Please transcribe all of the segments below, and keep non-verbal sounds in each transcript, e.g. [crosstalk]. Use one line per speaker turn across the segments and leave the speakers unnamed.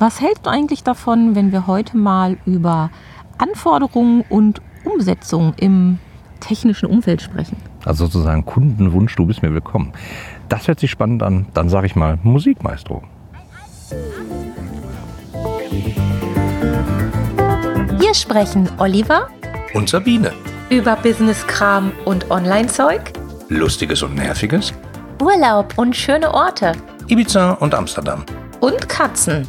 Was hältst du eigentlich davon, wenn wir heute mal über Anforderungen und Umsetzung im technischen Umfeld sprechen?
Also sozusagen Kundenwunsch, du bist mir willkommen. Das hört sich spannend an. Dann sage ich mal Musikmaestro.
Hier sprechen Oliver
Und Sabine.
über Business-Kram und Online-Zeug,
Lustiges und Nerviges.
Urlaub und schöne Orte
Ibiza und Amsterdam.
und Katzen.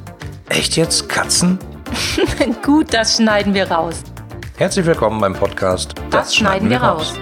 Echt jetzt? Katzen? [laughs]
Gut, das schneiden wir raus.
Herzlich willkommen beim Podcast.
Das, schneiden wir raus.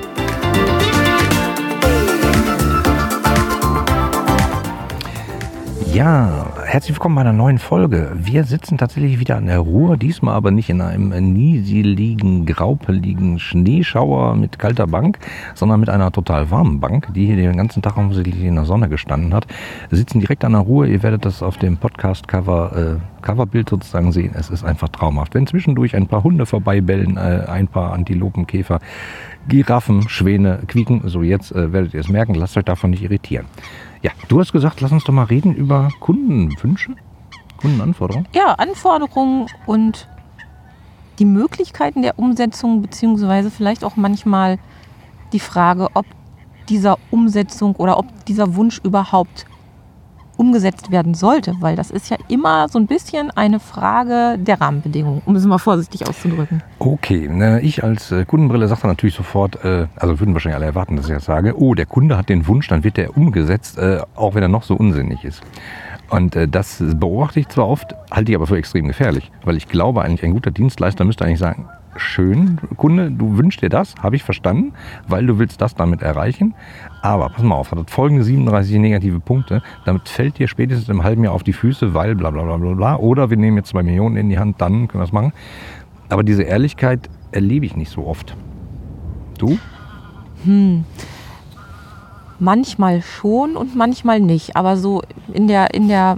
Ja, herzlich willkommen bei einer neuen Folge. Wir sitzen tatsächlich wieder an der Ruhr, diesmal aber nicht in einem nieseligen, graupeligen Schneeschauer mit kalter Bank, sondern mit einer total warmen Bank, die hier den ganzen Tag offensichtlich in der Sonne gestanden hat. Wir sitzen direkt an der Ruhr, ihr werdet das auf dem Podcast-Cover, äh, Coverbild sozusagen sehen. Es ist einfach traumhaft. Wenn zwischendurch ein paar Hunde vorbeibellen, äh, ein paar Antilopen, Käfer, Giraffen, Schwäne quieken, so jetzt äh, werdet ihr es merken, lasst euch davon nicht irritieren. Ja, du hast gesagt, lass uns doch mal reden über Kundenwünsche, Kundenanforderungen.
Ja, Anforderungen und die Möglichkeiten der Umsetzung, beziehungsweise vielleicht auch manchmal die Frage, ob dieser Umsetzung oder ob dieser Wunsch überhaupt umgesetzt werden sollte, weil das ist ja immer so ein bisschen eine Frage der Rahmenbedingungen, um es mal vorsichtig auszudrücken.
Okay, ich als äh, Kundenbrille sage dann natürlich sofort, äh, also würden wahrscheinlich alle erwarten, dass ich das sage, oh, der Kunde hat den Wunsch, dann wird der umgesetzt, äh, auch wenn er noch so unsinnig ist. Und das beobachte ich zwar oft, halte ich aber für extrem gefährlich, weil ich glaube eigentlich, ein guter Dienstleister müsste eigentlich sagen, schön, Kunde, du wünschst dir das, habe ich verstanden, weil du willst das damit erreichen. Aber pass mal auf, hat folgende 37 negative Punkte, damit fällt dir spätestens im halben Jahr auf die Füße, weil bla bla bla bla bla. Oder wir nehmen jetzt zwei Millionen in die Hand, dann können wir das machen. Aber diese Ehrlichkeit erlebe ich nicht so oft. Du?
Manchmal schon und manchmal nicht, aber so in der, in der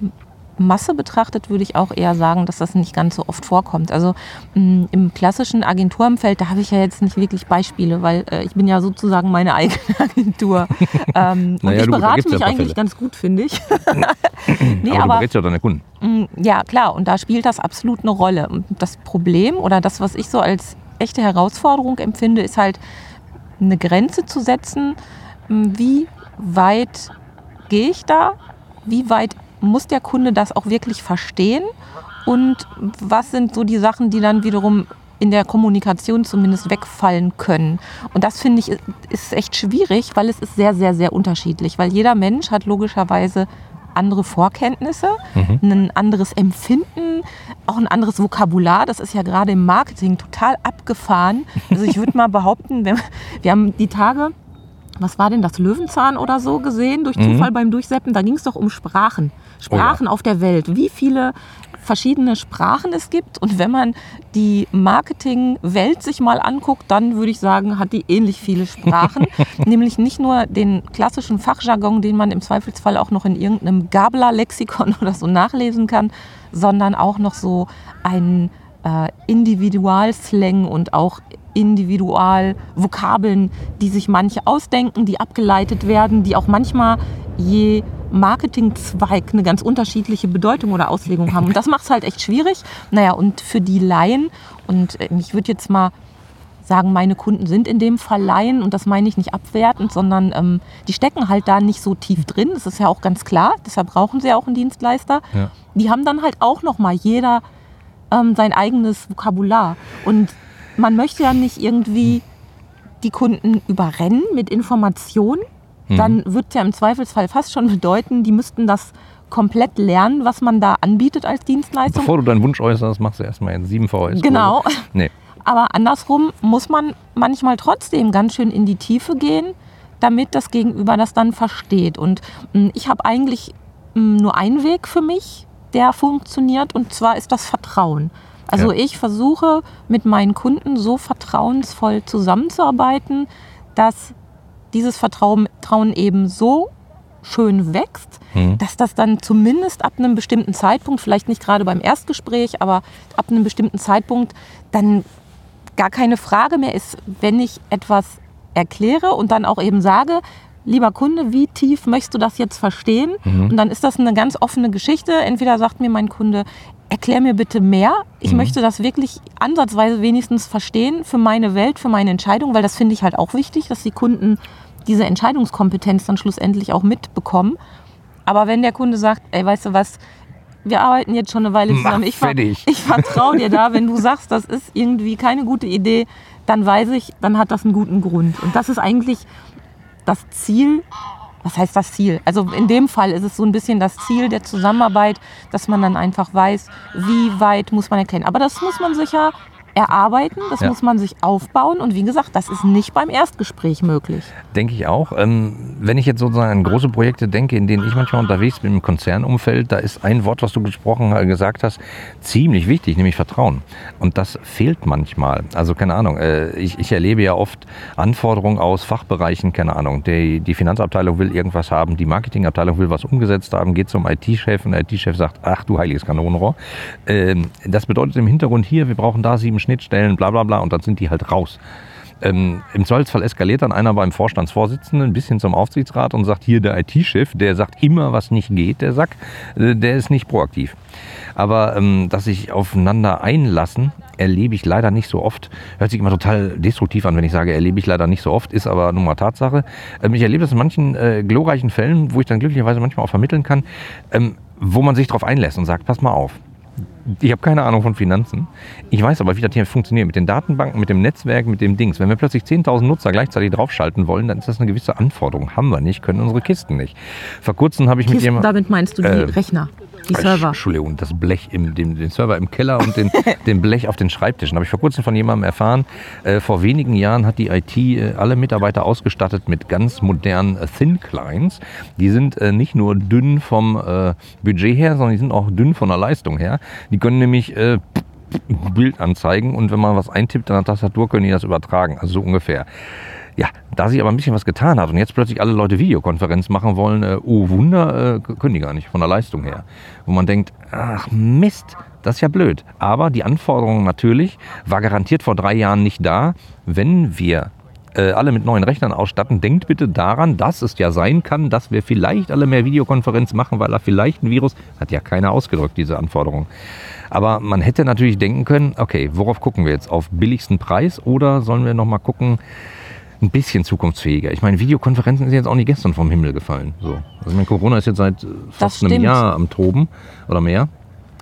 Masse betrachtet würde ich auch eher sagen, dass das nicht ganz so oft vorkommt. Also mh, im klassischen Agenturumfeld, da habe ich ja jetzt nicht wirklich Beispiele, weil äh, ich bin ja sozusagen meine eigene [laughs] Agentur. ähm, [laughs] und
Naja,
ich
du-
berate
ja
mich
paar
eigentlich
Fälle.
ganz gut, finde ich. [laughs] nee,
aber, du berätst ja deine Kunden.
Mm, Ja, klar, und da spielt das absolut eine Rolle. Und das Problem oder das, was ich so als echte Herausforderung empfinde, ist halt eine Grenze zu setzen. mm, Wie weit gehe ich da? Wie weit muss der Kunde das auch wirklich verstehen? Und was sind so die Sachen, die dann wiederum in der Kommunikation zumindest wegfallen können. Und das finde ich ist- echt schwierig, weil es ist sehr, sehr, sehr unterschiedlich. Weil jeder Mensch hat logischerweise andere Vorkenntnisse, ein anderes Empfinden, auch ein anderes Vokabular. Das ist ja gerade im Marketing total abgefahren. Also ich würde mal behaupten, wir, wir haben die Tage, was war denn das, Löwenzahn oder so gesehen, durch Zufall beim Durchseppen, da ging es doch um Sprachen. Sprachen auf der Welt. Wie viele verschiedene Sprachen es gibt. Und wenn man die Marketingwelt sich mal anguckt, dann würde ich sagen, hat die ähnlich viele Sprachen. [laughs] Nämlich nicht nur den klassischen Fachjargon, den man im Zweifelsfall auch noch in irgendeinem Gabler-Lexikon [laughs] oder so nachlesen kann, sondern auch noch so einen äh, Individualslang und auch Individualvokabeln, die sich manche ausdenken, die abgeleitet werden, die auch manchmal je Marketingzweig eine ganz unterschiedliche Bedeutung oder Auslegung haben. Und das macht es halt echt schwierig. Naja, und für die Laien, und äh, ich würde jetzt mal sagen, meine Kunden sind in dem Fall Laien und das meine ich nicht abwertend, sondern ähm, die stecken halt da nicht so tief drin. Das ist ja auch ganz klar. Deshalb brauchen sie ja auch einen Dienstleister.
Ja.
Die haben dann halt auch noch mal jeder ähm, sein eigenes Vokabular. Und man möchte ja nicht irgendwie die Kunden überrennen mit Informationen. Dann wird ja im Zweifelsfall fast schon bedeuten, die müssten das komplett lernen, was man da anbietet als Dienstleistung.
Bevor du deinen Wunsch äußerst, machst du erstmal einen 7 VS.
Genau.
Nee.
Aber andersrum muss man manchmal trotzdem ganz schön in die Tiefe gehen, damit das Gegenüber das dann versteht. Und mh, ich habe eigentlich mh, nur einen Weg für mich, der funktioniert, und zwar ist das Vertrauen. Also
Ja.
ich versuche mit meinen Kunden so vertrauensvoll zusammenzuarbeiten, dass dieses Vertrauen Trauen eben so schön wächst,
Mhm.
dass das dann zumindest ab einem bestimmten Zeitpunkt, vielleicht nicht gerade beim Erstgespräch, aber ab einem bestimmten Zeitpunkt dann gar keine Frage mehr ist, wenn ich etwas erkläre und dann auch eben sage, lieber Kunde, wie tief möchtest du das jetzt verstehen? Und dann ist das eine ganz offene Geschichte. Entweder sagt mir mein Kunde, erklär mir bitte mehr. Ich
Mhm.
möchte das wirklich ansatzweise wenigstens verstehen für meine Welt, für meine Entscheidung, weil das finde ich halt auch wichtig, dass die Kunden diese Entscheidungskompetenz dann schlussendlich auch mitbekommen. Aber wenn der Kunde sagt, ey, weißt du was, wir arbeiten jetzt schon eine Weile zusammen, ich, ver [laughs] ich vertraue dir da, wenn du sagst, das ist irgendwie keine gute Idee, dann weiß ich, dann hat das einen guten Grund. Und das ist eigentlich das Ziel. Was heißt das Ziel? Also in dem Fall ist es so ein bisschen das Ziel der Zusammenarbeit, dass man dann einfach weiß, wie weit muss man erkennen. Aber das muss man sich ja erarbeiten, das
Ja.
muss man sich aufbauen und wie gesagt, das ist nicht beim Erstgespräch möglich.
Denke ich auch. Ähm, wenn ich jetzt sozusagen an große Projekte denke, in denen ich manchmal unterwegs bin im Konzernumfeld, da ist ein Wort, was du gesprochen äh, gesagt hast, ziemlich wichtig, nämlich Vertrauen. Und das fehlt manchmal. Also keine Ahnung, äh, ich, ich erlebe ja oft Anforderungen aus Fachbereichen, keine Ahnung. Die, die Finanzabteilung will irgendwas haben, die Marketingabteilung will was umgesetzt haben, geht zum IT-Chef und der IT-Chef sagt, ach du heiliges Kanonenrohr. Ähm, das bedeutet im Hintergrund hier, wir brauchen da sieben Schnittstellen, bla bla bla und dann sind die halt raus. Ähm, Im Zweifelsfall eskaliert dann einer beim Vorstandsvorsitzenden bis hin zum Aufsichtsrat und sagt, hier der IT-Chef, der sagt immer, was nicht geht, der Sack, äh, der ist nicht proaktiv. Aber ähm, dass sich aufeinander einlassen, erlebe ich leider nicht so oft. Hört sich immer total destruktiv an, wenn ich sage, erlebe ich leider nicht so oft, ist aber nun mal Tatsache. Ähm, ich erlebe das in manchen äh, glorreichen Fällen, wo ich dann glücklicherweise manchmal auch vermitteln kann, ähm, wo man sich darauf einlässt und sagt, pass mal auf, ich habe keine Ahnung von Finanzen. Ich weiß aber, wie das hier funktioniert mit den Datenbanken, mit dem Netzwerk, mit dem Dings. Wenn wir plötzlich 10.000 Nutzer gleichzeitig draufschalten wollen, dann ist das eine gewisse Anforderung. Haben wir nicht, können unsere Kisten nicht. Vor kurzem habe ich mit
Kisten,
jemandem...
damit meinst du die
äh,
Rechner, die Server.
Entschuldigung, das Blech, im, dem, den Server im Keller und den, [laughs] den Blech auf den Schreibtischen. Habe ich vor kurzem von jemandem erfahren, äh, vor wenigen Jahren hat die IT äh, alle Mitarbeiter ausgestattet mit ganz modernen äh, Thin Clients. Die sind äh, nicht nur dünn vom äh, Budget her, sondern die sind auch dünn von der Leistung her. Die können nämlich äh, Bild anzeigen und wenn man was eintippt an der Tastatur, können die das übertragen. Also so ungefähr. Ja, da sich aber ein bisschen was getan hat und jetzt plötzlich alle Leute Videokonferenz machen wollen, äh, oh Wunder, äh, können die gar nicht von der Leistung her. Wo man denkt, ach Mist, das ist ja blöd. Aber die Anforderung natürlich war garantiert vor drei Jahren nicht da, wenn wir äh, alle mit neuen Rechnern ausstatten. Denkt bitte daran, dass es ja sein kann, dass wir vielleicht alle mehr Videokonferenz machen, weil da vielleicht ein Virus, hat ja keiner ausgedrückt, diese Anforderung. Aber man hätte natürlich denken können, okay, worauf gucken wir jetzt? Auf billigsten Preis oder sollen wir nochmal gucken, ein bisschen zukunftsfähiger. Ich meine, Videokonferenzen sind jetzt auch nicht gestern vom Himmel gefallen. So. Also ich meine, Corona ist jetzt seit fast einem. Jahr am Toben oder mehr.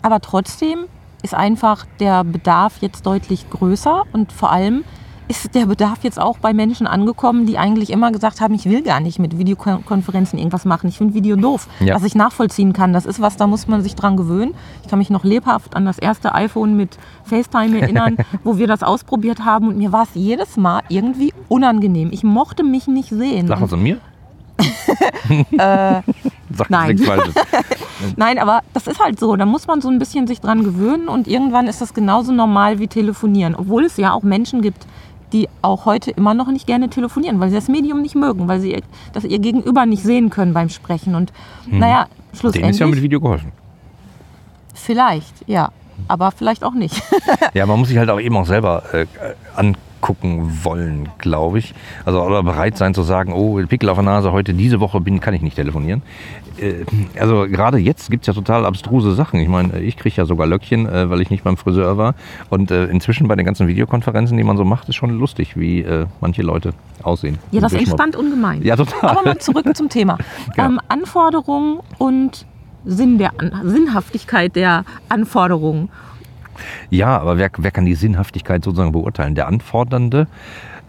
Aber trotzdem ist einfach der Bedarf jetzt deutlich größer und vor allem ist der Bedarf jetzt auch bei Menschen angekommen, die eigentlich immer gesagt haben, ich will gar nicht mit Videokonferenzen irgendwas machen. Ich finde Video doof.
Ja.
Was ich nachvollziehen kann, das ist was, da muss man sich dran gewöhnen. Ich kann mich noch lebhaft an das erste iPhone mit FaceTime erinnern, [laughs] wo wir das ausprobiert haben und mir war es jedes Mal irgendwie unangenehm. Ich mochte mich nicht sehen.
Was an mir? [laughs]
Äh,
Sag
nein. [laughs] Nein, aber das ist halt so. Da muss man so ein bisschen sich dran gewöhnen und irgendwann ist das genauso normal wie telefonieren. Obwohl es ja auch Menschen gibt, die auch heute immer noch nicht gerne telefonieren, weil sie das Medium nicht mögen, weil sie ihr- das ihr Gegenüber nicht sehen können beim Sprechen. Und naja,
Dem ist
schlussendlich
ja mit Video geholfen.
vielleicht, ja. Aber vielleicht auch nicht.
Ja, man muss sich halt auch eben auch selber äh, angucken wollen, glaube ich. Also oder bereit sein zu sagen, oh, Pickel auf der Nase, heute diese Woche bin, kann ich nicht telefonieren. Äh, also gerade jetzt gibt es ja total abstruse Sachen. Ich meine, ich kriege ja sogar Löckchen, äh, weil ich nicht beim Friseur war. Und äh, inzwischen bei den ganzen Videokonferenzen, die man so macht, ist schon lustig, wie äh, manche Leute aussehen.
Ja, das entspannt ungemein.
Ja, total.
Aber mal zurück zum Thema. [laughs]
Ja.
Ähm, Anforderungen und Sinn der An Sinnhaftigkeit der Anforderungen.
Ja, aber wer, wer kann die Sinnhaftigkeit sozusagen beurteilen? Der Anfordernde?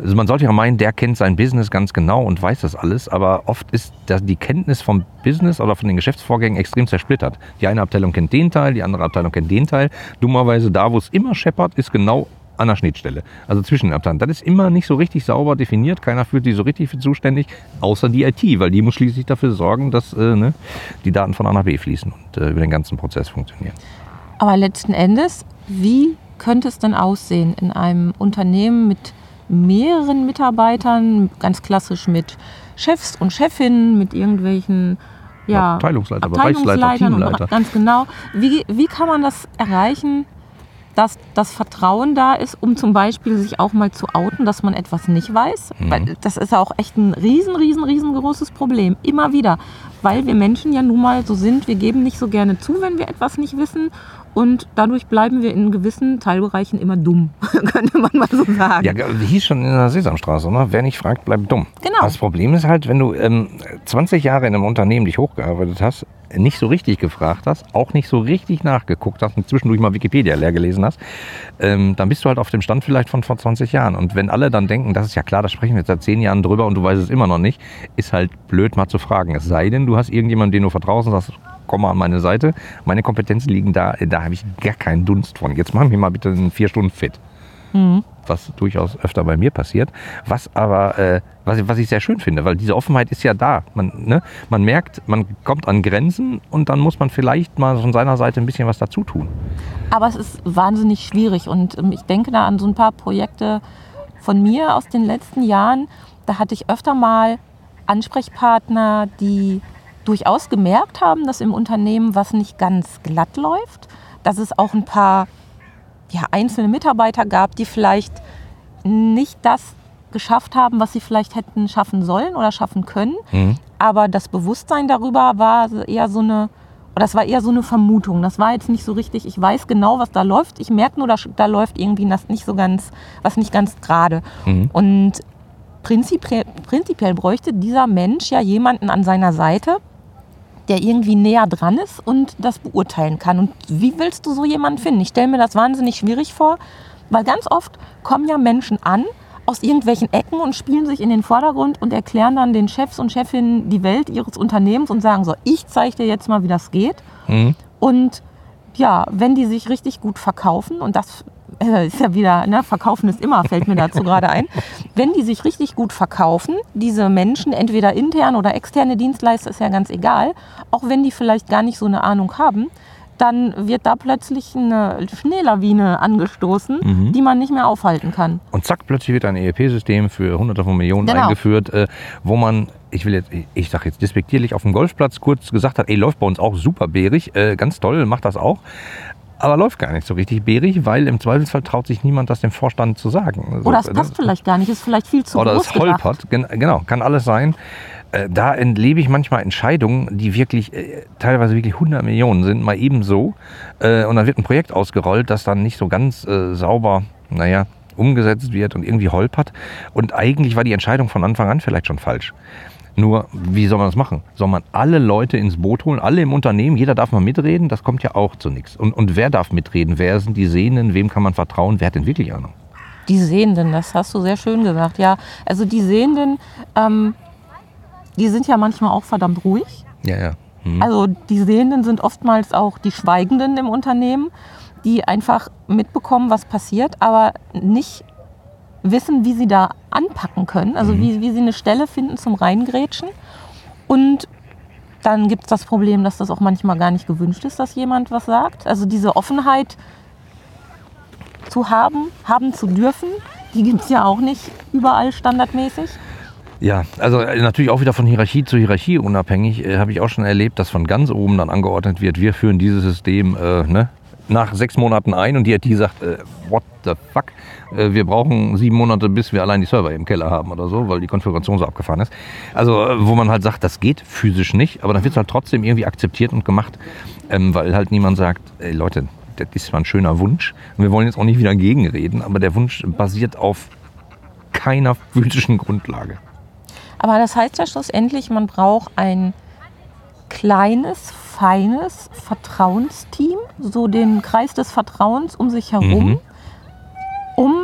Also man sollte ja meinen, der kennt sein Business ganz genau und weiß das alles, aber oft ist die Kenntnis vom Business oder von den Geschäftsvorgängen extrem zersplittert. Die eine Abteilung kennt den Teil, die andere Abteilung kennt den Teil. Dummerweise da, wo es immer scheppert, ist genau an der Schnittstelle. Also zwischen den Abteilungen. Das ist immer nicht so richtig sauber definiert. Keiner fühlt sich so richtig für zuständig, außer die IT, weil die muss schließlich dafür sorgen, dass äh, ne, die Daten von A nach B fließen und äh, über den ganzen Prozess funktionieren.
Aber letzten Endes, wie könnte es denn aussehen in einem Unternehmen mit mehreren Mitarbeitern, ganz klassisch mit Chefs und Chefinnen, mit irgendwelchen ja,
Abteilungsleiter, Bereichsleiter,
Abteilungsleitern und
Teamleiter.
ganz genau. Wie, wie kann man das erreichen, dass das Vertrauen da ist, um zum Beispiel sich auch mal zu outen, dass man etwas nicht weiß?
Mhm.
Weil das ist ja auch echt ein riesen, riesen, riesengroßes Problem. Immer wieder. Weil wir Menschen ja nun mal so sind, wir geben nicht so gerne zu, wenn wir etwas nicht wissen. Und dadurch bleiben wir in gewissen Teilbereichen immer dumm, [laughs] könnte man mal so sagen.
Ja, hieß schon in der Sesamstraße, oder? Wer nicht fragt, bleibt dumm.
Genau.
Das Problem ist halt, wenn du ähm, 20 Jahre in einem Unternehmen dich hochgearbeitet hast, nicht so richtig gefragt hast, auch nicht so richtig nachgeguckt hast und zwischendurch mal Wikipedia leer gelesen hast, ähm, dann bist du halt auf dem Stand vielleicht von vor 20 Jahren. Und wenn alle dann denken, das ist ja klar, da sprechen wir jetzt seit 10 Jahren drüber und du weißt es immer noch nicht, ist halt blöd mal zu fragen. Es sei denn, du hast irgendjemanden, den du vertraust und sagst, komm mal an meine Seite, meine Kompetenzen liegen da, da habe ich gar keinen Dunst von. Jetzt mach mich mal bitte in vier Stunden fit.
Mhm.
Was durchaus öfter bei mir passiert. Was aber, äh, was, ich- was ich sehr schön finde, weil diese Offenheit ist ja da. Man, ne, man merkt, man kommt an Grenzen und dann muss man vielleicht mal von seiner Seite ein bisschen was dazu tun.
Aber es ist wahnsinnig schwierig und ähm, ich denke da an so ein paar Projekte von mir aus den letzten Jahren. Da hatte ich öfter mal Ansprechpartner, die durchaus gemerkt haben, dass im Unternehmen was nicht ganz glatt läuft, dass es auch ein paar ja, einzelne Mitarbeiter gab, die vielleicht nicht das geschafft haben, was sie vielleicht hätten schaffen sollen oder schaffen können.
Mhm.
Aber das Bewusstsein darüber war eher so eine, oder das war eher so eine Vermutung. Das war jetzt nicht so richtig, ich weiß genau, was da läuft. Ich merke nur, dass da läuft irgendwie das nicht so ganz, was nicht ganz gerade.
Mhm.
Und prinzipiell, prinzipiell bräuchte dieser Mensch ja jemanden an seiner Seite, der irgendwie näher dran ist und das beurteilen kann. Und wie willst du so jemanden finden? Ich stelle mir das wahnsinnig schwierig vor, weil ganz oft kommen ja Menschen an aus irgendwelchen Ecken und spielen sich in den Vordergrund und erklären dann den Chefs und Chefinnen die Welt ihres Unternehmens und sagen so, ich zeige dir jetzt mal, wie das geht.
Mhm.
Und ja, wenn die sich richtig gut verkaufen, und das äh, ist ja wieder, ne, verkaufen ist immer, fällt mir dazu gerade ein, wenn die sich richtig gut verkaufen, diese Menschen, entweder interne oder externe Dienstleister, ist ja ganz egal, auch wenn die vielleicht gar nicht so eine Ahnung haben, dann wird da plötzlich eine Schneelawine angestoßen,
Mhm.
die man nicht mehr aufhalten kann.
Und zack, plötzlich wird ein ERP-System für hunderte von Millionen
Genau.
eingeführt, äh, wo man, ich will jetzt, ich sage jetzt despektierlich, auf dem Golfplatz kurz gesagt hat, ey, läuft bei uns auch super bärig, äh, ganz toll, macht das auch. Aber läuft gar nicht so richtig bärig, weil im Zweifelsfall traut sich niemand, das dem Vorstand zu sagen. Also,
Oder es
äh,
passt vielleicht gar nicht, ist vielleicht viel zu
oder es holpert. Gen genau, kann alles sein. Äh, Da entlebe ich manchmal Entscheidungen, die wirklich äh, teilweise wirklich 100 Millionen sind, mal ebenso. Und dann wird ein Projekt ausgerollt, das dann nicht so ganz sauber, naja, umgesetzt wird und irgendwie holpert. Und eigentlich war die Entscheidung von Anfang an vielleicht schon falsch. Nur, wie soll man das machen? Soll man alle Leute ins Boot holen, alle im Unternehmen, jeder darf mal mitreden? Das kommt ja auch zu nichts. Und, und wer darf mitreden? Wer sind die Sehenden? Wem kann man vertrauen? Wer hat denn wirklich Ahnung?
Die Sehenden, das hast du sehr schön gesagt. Ja, also die Sehenden, ähm, die sind ja manchmal auch verdammt ruhig.
Ja, ja. Mhm.
Also die Sehenden sind oftmals auch die Schweigenden im Unternehmen, die einfach mitbekommen, was passiert, aber nicht wissen, wie sie da anpacken können. Also
Mhm.
wie, wie sie eine Stelle finden zum Reingrätschen. Und dann gibt es das Problem, dass das auch manchmal gar nicht gewünscht ist, dass jemand was sagt. Also diese Offenheit zu haben, haben zu dürfen, die gibt es ja auch nicht überall standardmäßig.
Ja, also äh, natürlich auch wieder von Hierarchie zu Hierarchie unabhängig, äh, habe ich auch schon erlebt, dass von ganz oben dann angeordnet wird, wir führen dieses System äh, ne, nach sechs Monaten ein und die IT sagt, äh, what the fuck, äh, wir brauchen sieben Monate, bis wir allein die Server im Keller haben oder so, weil die Konfiguration so abgefahren ist. Also äh, wo man halt sagt, das geht physisch nicht, aber dann wird es halt trotzdem irgendwie akzeptiert und gemacht, ähm, weil halt niemand sagt, ey Leute, das ist zwar ein schöner Wunsch und wir wollen jetzt auch nicht wieder gegenreden, aber der Wunsch basiert auf keiner physischen Grundlage.
Aber das heißt ja schlussendlich, man braucht ein kleines, feines Vertrauensteam, so den Kreis des Vertrauens um sich herum,
Mhm.
um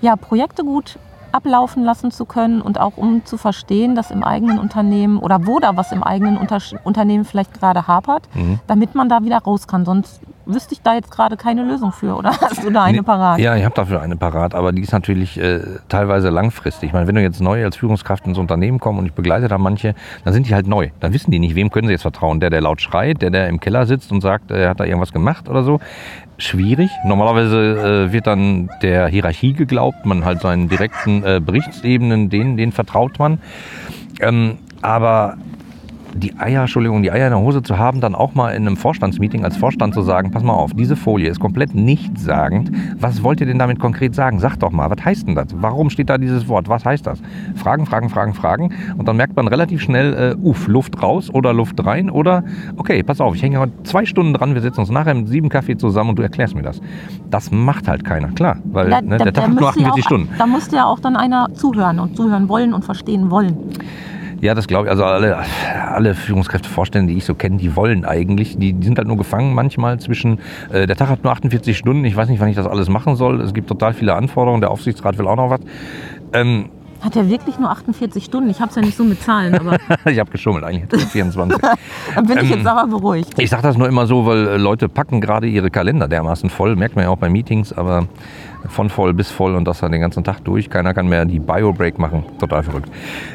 ja, Projekte gut ablaufen lassen zu können und auch um zu verstehen, dass im eigenen Unternehmen oder wo da was im eigenen Unter Unternehmen vielleicht gerade hapert,
Mhm.
damit man da wieder raus kann. Sonst wüsste ich da jetzt gerade keine Lösung für. Oder hast du da eine
Nee,
parat?
Ja, ich habe dafür eine parat, aber die ist natürlich äh, teilweise langfristig. Ich meine, wenn du jetzt neu als Führungskraft ins Unternehmen kommst und ich begleite da manche, dann sind die halt neu. Dann wissen die nicht, wem können sie jetzt vertrauen. Der, der laut schreit, der, der im Keller sitzt und sagt, er hat da irgendwas gemacht oder so. Schwierig. Normalerweise äh, wird dann der Hierarchie geglaubt, man halt seinen direkten äh, Berichtsebenen, denen, denen vertraut man. Ähm, aber die Eier, Entschuldigung, die Eier in der Hose zu haben, dann auch mal in einem Vorstandsmeeting als Vorstand zu sagen, pass mal auf, diese Folie ist komplett nichtssagend. Was wollt ihr denn damit konkret sagen? Sagt doch mal, was heißt denn das? Warum steht da dieses Wort? Was heißt das? Fragen, Fragen, Fragen, Fragen. Und dann merkt man relativ schnell, äh, uff, Luft raus oder Luft rein oder, okay, pass auf, ich hänge heute zwei Stunden dran, wir setzen uns nachher mit sieben Kaffee zusammen und du erklärst mir das. Das macht halt keiner, klar, weil
Da-
ne,
da-
der Tag hat nur
müsste ja
48
auch,
Stunden.
Da musste ja auch dann einer zuhören und zuhören wollen und verstehen wollen.
Ja, das glaube ich. Also alle, alle Führungskräfte, Vorstände, die ich so kenne, die wollen eigentlich. Die, die sind halt nur gefangen manchmal zwischen, äh, der Tag hat nur 48 Stunden, ich weiß nicht, wann ich das alles machen soll. Es gibt total viele Anforderungen, der Aufsichtsrat will auch noch was. Ähm,
Hat er wirklich nur 48 Stunden? Ich habe es ja nicht so mit Zahlen, aber [laughs]
ich habe geschummelt, eigentlich hat er 24.
dann bin ich
Ähm,
jetzt aber beruhigt.
Ich sage das nur immer so, weil äh, Leute packen gerade ihre Kalender dermaßen voll, merkt man ja auch bei Meetings, aber von voll bis voll und das dann den ganzen Tag durch. Keiner kann mehr die Bio-Break machen. Total verrückt.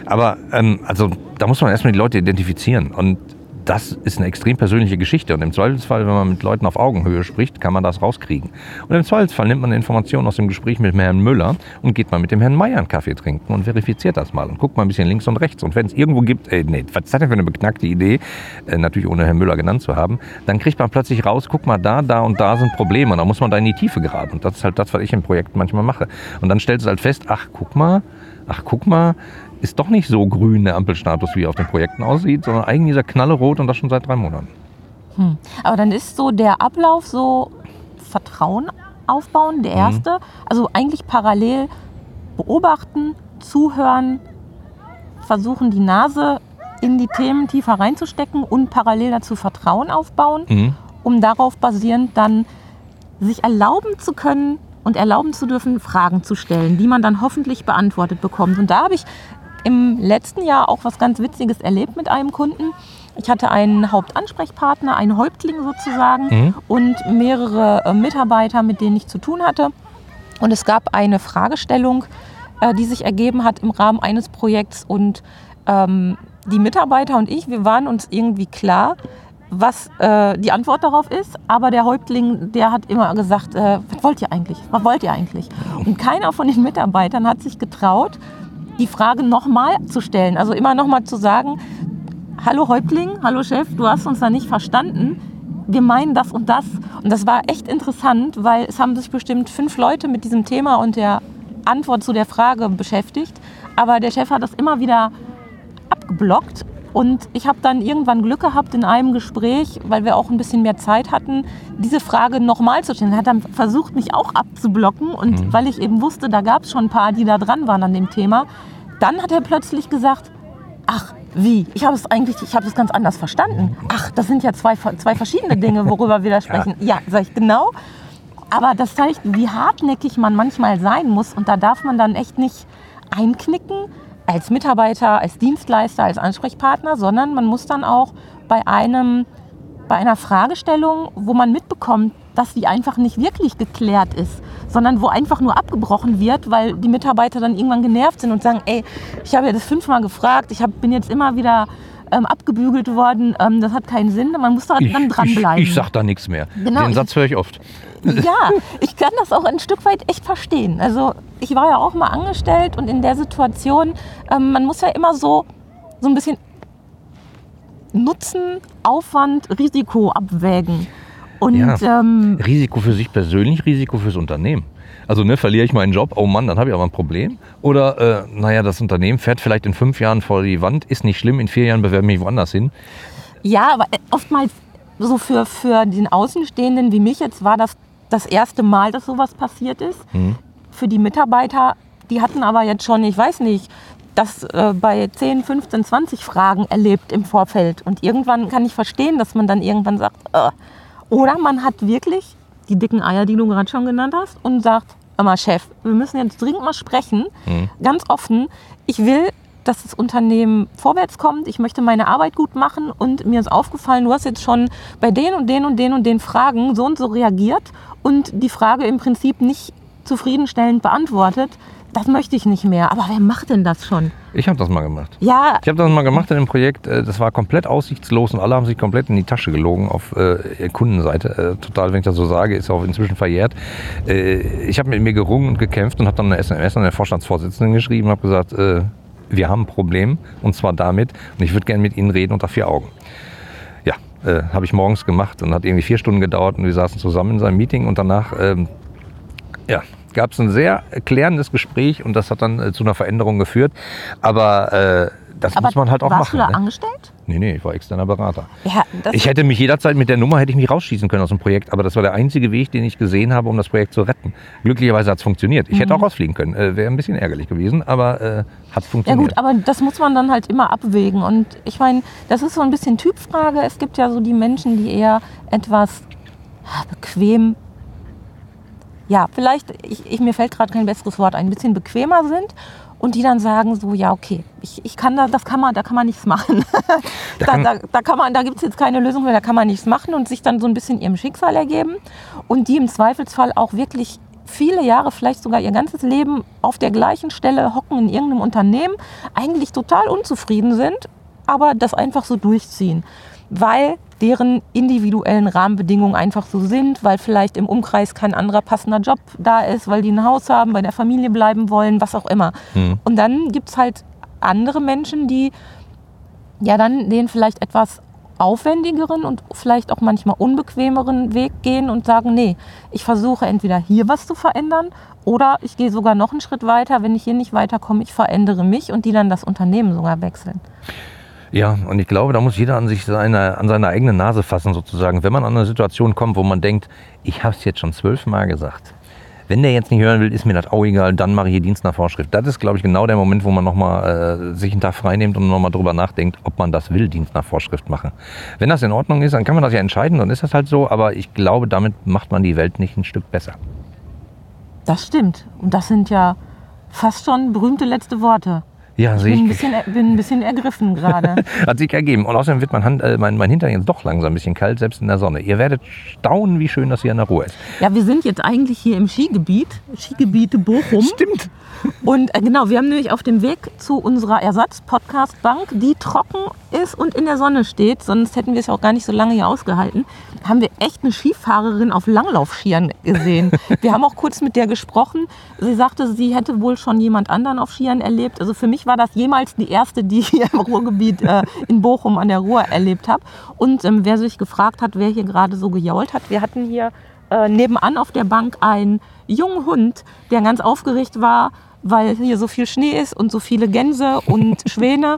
Aber ähm, also da muss man erstmal die Leute identifizieren und das ist eine extrem persönliche Geschichte und im Zweifelsfall, wenn man mit Leuten auf Augenhöhe spricht, kann man das rauskriegen. Und im Zweifelsfall nimmt man Informationen aus dem Gespräch mit dem Herrn Müller und geht mal mit dem Herrn Meier einen Kaffee trinken und verifiziert das mal und guckt mal ein bisschen links und rechts. Und wenn es irgendwo gibt, ey, nee, was ist das denn für eine beknackte Idee, äh, natürlich ohne Herrn Müller genannt zu haben, dann kriegt man plötzlich raus, guck mal, da, da und da sind Probleme und da muss man da in die Tiefe graben. Und das ist halt das, was ich im Projekt manchmal mache. Und dann stellt es halt fest, ach, guck mal, ach, guck mal, ist doch nicht so grün der Ampelstatus, wie er auf den Projekten aussieht, sondern eigentlich dieser knallerot und das schon seit drei Monaten.
Hm. Aber dann ist so der Ablauf so Vertrauen aufbauen, der erste. Also eigentlich parallel beobachten, zuhören, versuchen die Nase in die Themen tiefer reinzustecken und parallel dazu Vertrauen aufbauen,
Mhm.
um darauf basierend dann sich erlauben zu können und erlauben zu dürfen, Fragen zu stellen, die man dann hoffentlich beantwortet bekommt. Und da habe ich im letzten Jahr auch was ganz Witziges erlebt mit einem Kunden. Ich hatte einen Hauptansprechpartner, einen Häuptling sozusagen
Mhm.
und mehrere äh, Mitarbeiter, mit denen ich zu tun hatte. Und es gab eine Fragestellung, äh, die sich ergeben hat im Rahmen eines Projekts. Und ähm, die Mitarbeiter und ich, wir waren uns irgendwie klar, was äh, die Antwort darauf ist. Aber der Häuptling, der hat immer gesagt, äh, was wollt ihr eigentlich? Was wollt ihr eigentlich? Und keiner von den Mitarbeitern hat sich getraut, die Frage nochmal zu stellen. Also immer nochmal zu sagen, hallo Häuptling, hallo Chef, du hast uns da nicht verstanden. Wir meinen das und das. Und das war echt interessant, weil es haben sich bestimmt fünf Leute mit diesem Thema und der Antwort zu der Frage beschäftigt. Aber der Chef hat das immer wieder abgeblockt. Und ich habe dann irgendwann Glück gehabt in einem Gespräch, weil wir auch ein bisschen mehr Zeit hatten, diese Frage nochmal zu stellen. Er hat dann versucht, mich auch abzublocken. Und weil ich eben wusste, da gab es schon ein paar, die da dran waren an dem Thema, dann hat er plötzlich gesagt, ach, wie? Ich habe es eigentlich, ich habe es ganz anders verstanden. Ach, das sind ja zwei, zwei verschiedene Dinge, worüber wir da [laughs] sprechen. Ja, sag ich genau. Aber das zeigt, wie hartnäckig man manchmal sein muss. Und da darf man dann echt nicht einknicken als Mitarbeiter, als Dienstleister, als Ansprechpartner, sondern man muss dann auch bei einem, bei einer Fragestellung, wo man mitbekommt, dass die einfach nicht wirklich geklärt ist, sondern wo einfach nur abgebrochen wird, weil die Mitarbeiter dann irgendwann genervt sind und sagen, ey, ich habe ja das fünfmal gefragt, ich hab, bin jetzt immer wieder ähm, abgebügelt worden, ähm, das hat keinen Sinn, man muss da
Ich,
dann dranbleiben.
ich, ich sag da nichts mehr.
Genau,
Den
ich-
Satz höre ich oft.
Ja, ich kann das auch ein Stück weit echt verstehen. Also ich war ja auch mal angestellt und in der Situation, ähm, man muss ja immer so, so ein bisschen Nutzen, Aufwand, Risiko abwägen. Und
Ja.
ähm,
Risiko für sich persönlich, Risiko fürs Unternehmen. Also ne, verliere ich meinen Job, oh Mann, dann habe ich aber ein Problem. Oder äh, naja, das Unternehmen fährt vielleicht in fünf Jahren vor die Wand, ist nicht schlimm, in vier Jahren bewerbe ich mich woanders hin.
ja, aber äh, oftmals so für, für den Außenstehenden wie mich jetzt war das das erste Mal, dass sowas passiert ist.
Mhm.
Für die Mitarbeiter, die hatten aber jetzt schon, ich weiß nicht, das äh, bei 10, 15, 20 Fragen erlebt im Vorfeld. Und irgendwann kann ich verstehen, dass man dann irgendwann sagt, äh. oder man hat wirklich die dicken Eier, die du gerade schon genannt hast, und sagt, mal Chef, wir müssen jetzt dringend mal sprechen,
Mhm.
ganz offen. Ich will, dass das Unternehmen vorwärts kommt. Ich möchte meine Arbeit gut machen und mir ist aufgefallen, du hast jetzt schon bei den und den und den und den Fragen so und so reagiert und die Frage im Prinzip nicht zufriedenstellend beantwortet. Das möchte ich nicht mehr. Aber wer macht denn das schon?
Ich habe das mal gemacht.
Ja,
Ich habe das mal gemacht in einem Projekt, äh, das war komplett aussichtslos und alle haben sich komplett in die Tasche gelogen auf äh, Kundenseite. Äh, total, wenn ich das so sage, ist auch inzwischen verjährt. Äh, ich habe mit mir gerungen und gekämpft und habe dann eine SMS an den Vorstandsvorsitzenden geschrieben und habe gesagt, äh, wir haben ein Problem und zwar damit und ich würde gerne mit Ihnen reden unter vier Augen. Ja, äh, habe ich morgens gemacht und hat irgendwie vier Stunden gedauert und wir saßen zusammen in seinem Meeting und danach ähm, ja, gab es ein sehr klärendes Gespräch und das hat dann äh, zu einer Veränderung geführt. Aber äh, das
Aber
muss man halt auch
warst
machen.
du da
ne?
angestellt?
Nee, nee, ich war externer Berater.
Ja,
Ich hätte mich jederzeit mit der Nummer hätte ich mich rausschießen können aus dem Projekt, aber das war der einzige Weg, den ich gesehen habe, um das Projekt zu retten. Glücklicherweise hat es funktioniert. Ich hätte
Mhm.
auch rausfliegen können. Äh, Wäre ein bisschen ärgerlich gewesen, aber äh, hat
Ja
funktioniert.
gut, aber das muss man dann halt immer abwägen. Und ich meine, das ist so ein bisschen Typfrage. Es gibt ja so die Menschen, die eher etwas ah, bequem, ja, vielleicht, ich, ich, mir fällt gerade kein besseres Wort ein, ein bisschen bequemer sind und die dann sagen so, ja, okay, ich, ich kann da, das kann man, da kann man nichts machen.
Da [laughs]
da,
kann-
da, da kann man, da gibt es jetzt keine Lösung mehr, da kann man nichts machen und sich dann so ein bisschen ihrem Schicksal ergeben und die im Zweifelsfall auch wirklich viele Jahre, vielleicht sogar ihr ganzes Leben auf der gleichen Stelle hocken in irgendeinem Unternehmen, eigentlich total unzufrieden sind, aber das einfach so durchziehen, weil deren individuellen Rahmenbedingungen einfach so sind, weil vielleicht im Umkreis kein anderer passender Job da ist, weil die ein Haus haben, bei der Familie bleiben wollen, was auch immer.
Hm.
Und dann gibt es halt andere Menschen, die ja dann den vielleicht etwas aufwendigeren und vielleicht auch manchmal unbequemeren Weg gehen und sagen, nee, ich versuche entweder hier was zu verändern oder ich gehe sogar noch einen Schritt weiter, wenn ich hier nicht weiterkomme, ich verändere mich und die dann das Unternehmen sogar wechseln.
Ja, und ich glaube, da muss jeder an sich seine, an seine eigene Nase fassen, sozusagen. Wenn man an eine Situation kommt, wo man denkt, ich habe es jetzt schon zwölfmal gesagt. Wenn der jetzt nicht hören will, ist mir das auch egal, dann mache ich hier Dienst nach Vorschrift. Das ist, glaube ich, genau der Moment, wo man nochmal äh, sich einen Tag freinimmt und nochmal drüber nachdenkt, ob man das will, Dienst nach Vorschrift machen. Wenn das in Ordnung ist, dann kann man das ja entscheiden, dann ist das halt so, aber ich glaube, damit macht man die Welt nicht ein Stück besser.
Das stimmt. Und das sind ja fast schon berühmte letzte Worte.
Ja,
Ich
sehe
bin ein
ich.
bisschen, bin ein bisschen ergriffen gerade. [laughs]
Hat sich ergeben. Und außerdem wird mein, Hand, äh, mein, mein Hintern jetzt doch langsam ein bisschen kalt, selbst in der Sonne. Ihr werdet staunen, wie schön das hier in der Ruhe ist.
Ja, wir sind jetzt eigentlich hier im Skigebiet, Skigebiete Bochum.
Stimmt.
Und äh, genau, wir haben nämlich auf dem Weg zu unserer Ersatz-Podcast-Bank, die trocken ist und in der Sonne steht, sonst hätten wir es auch gar nicht so lange hier ausgehalten, haben wir echt eine Skifahrerin auf Langlaufskiern gesehen. wir haben auch kurz mit der gesprochen. Sie sagte, sie hätte wohl schon jemand anderen auf Skiern erlebt. Also für mich war das jemals die erste, die ich hier im Ruhrgebiet äh, in Bochum an der Ruhr erlebt habe. Und ähm, wer sich gefragt hat, wer hier gerade so gejault hat, wir hatten hier äh, nebenan auf der Bank einen jungen Hund, der ganz aufgeregt war, weil hier so viel Schnee ist und so viele Gänse und [laughs] Schwäne.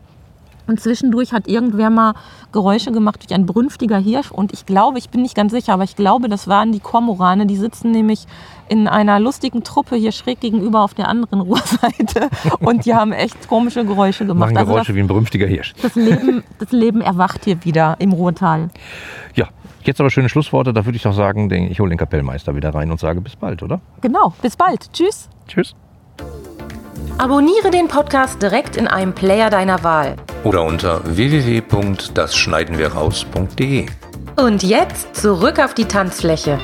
Und zwischendurch hat irgendwer mal Geräusche gemacht durch ein brünftiger Hirsch. Und ich glaube, ich bin nicht ganz sicher, aber ich glaube, das waren die Kormorane. Die sitzen nämlich in einer lustigen Truppe hier schräg gegenüber auf der anderen [laughs] Ruhrseite. Und die haben echt komische Geräusche gemacht.
Machen
Also
Geräusche wie ein berühmter Hirsch.
das, das, Leben, das Leben erwacht hier wieder im Ruhrtal.
Ja, jetzt aber schöne Schlussworte. Da würde ich doch sagen, ich hole den Kapellmeister wieder rein und sage bis bald, oder?
Genau, bis bald. Tschüss.
Tschüss.
Abonniere den Podcast direkt in einem Player deiner Wahl.
Oder unter www.dasschneidenwirraus.de.
Und jetzt zurück auf die Tanzfläche.